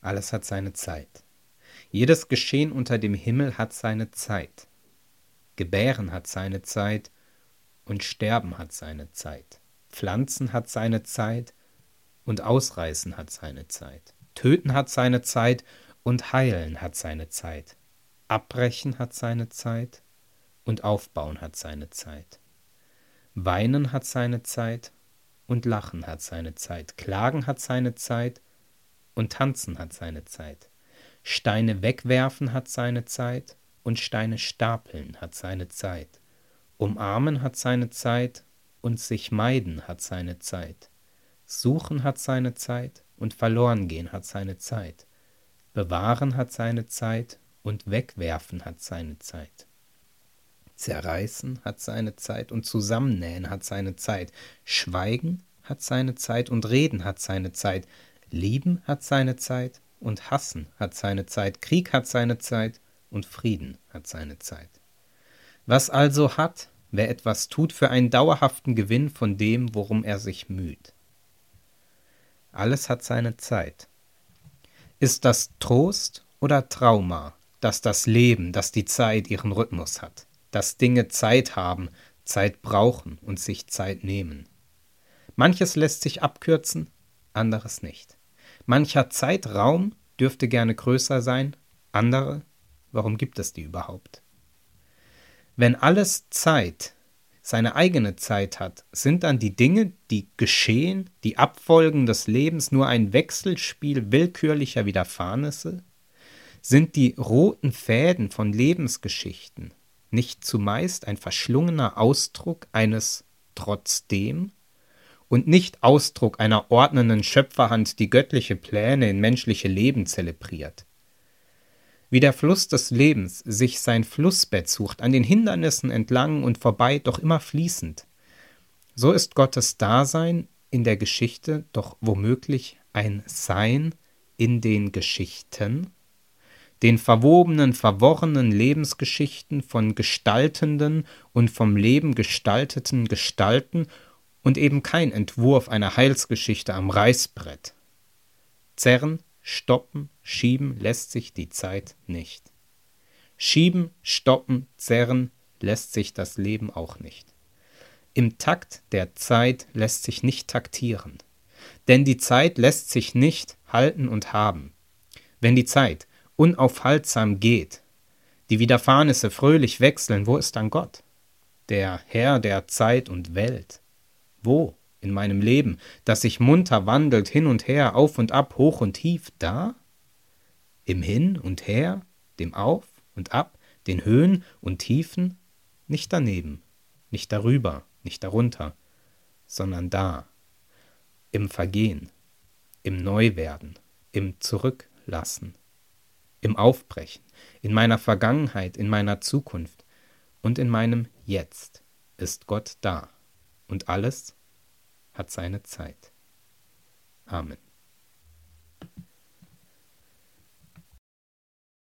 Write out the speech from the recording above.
Alles hat seine Zeit. Jedes Geschehen unter dem Himmel hat seine Zeit. Gebären hat seine Zeit und Sterben hat seine Zeit. Pflanzen hat seine Zeit und Ausreißen hat seine Zeit. Töten hat seine Zeit und Heilen hat seine Zeit. Abbrechen hat seine Zeit und Aufbauen hat seine Zeit. Weinen hat seine Zeit und Lachen hat seine Zeit. Klagen hat seine Zeit und Tanzen hat seine Zeit. Steine wegwerfen hat seine Zeit und Steine stapeln hat seine Zeit. Umarmen hat seine Zeit und sich meiden hat seine Zeit. Suchen hat seine Zeit und verloren gehen hat seine Zeit. Bewahren hat seine Zeit und wegwerfen hat seine Zeit. Zerreißen hat seine Zeit und zusammennähen hat seine Zeit. Schweigen hat seine Zeit und reden hat seine Zeit. Lieben hat seine Zeit und hassen hat seine Zeit. Krieg hat seine Zeit und Frieden hat seine Zeit. Was also hat, wer etwas tut für einen dauerhaften Gewinn von dem, worum er sich müht? Alles hat seine Zeit. Ist das Trost oder Trauma, dass das Leben, dass die Zeit ihren Rhythmus hat, dass Dinge Zeit haben, Zeit brauchen und sich Zeit nehmen? Manches lässt sich abkürzen, anderes nicht. Mancher Zeitraum dürfte gerne größer sein, andere, warum gibt es die überhaupt? Wenn alles Zeit seine eigene Zeit hat, sind dann die Dinge, die geschehen, die Abfolgen des Lebens nur ein Wechselspiel willkürlicher Widerfahrnisse? Sind die roten Fäden von Lebensgeschichten nicht zumeist ein verschlungener Ausdruck eines trotzdem und nicht Ausdruck einer ordnenden Schöpferhand, die göttliche Pläne in menschliche Leben zelebriert? wie der Fluss des Lebens sich sein Flussbett sucht, an den Hindernissen entlang und vorbei, doch immer fließend. So ist Gottes Dasein in der Geschichte doch womöglich ein Sein in den Geschichten, den verwobenen, verworrenen Lebensgeschichten von gestaltenden und vom Leben gestalteten Gestalten und eben kein Entwurf einer Heilsgeschichte am Reißbrett. Zerren, stoppen, Schieben lässt sich die Zeit nicht. Schieben, stoppen, zerren lässt sich das Leben auch nicht. Im Takt der Zeit lässt sich nicht taktieren. Denn die Zeit lässt sich nicht halten und haben. Wenn die Zeit unaufhaltsam geht, die Widerfahrnisse fröhlich wechseln, wo ist dann Gott? Der Herr der Zeit und Welt. Wo? In meinem Leben, das sich munter wandelt hin und her, auf und ab, hoch und tief, da? im Hin und Her, dem Auf und Ab, den Höhen und Tiefen, nicht daneben, nicht darüber, nicht darunter, sondern da, im Vergehen, im Neuwerden, im Zurücklassen, im Aufbrechen, in meiner Vergangenheit, in meiner Zukunft und in meinem Jetzt ist Gott da und alles hat seine Zeit. Amen.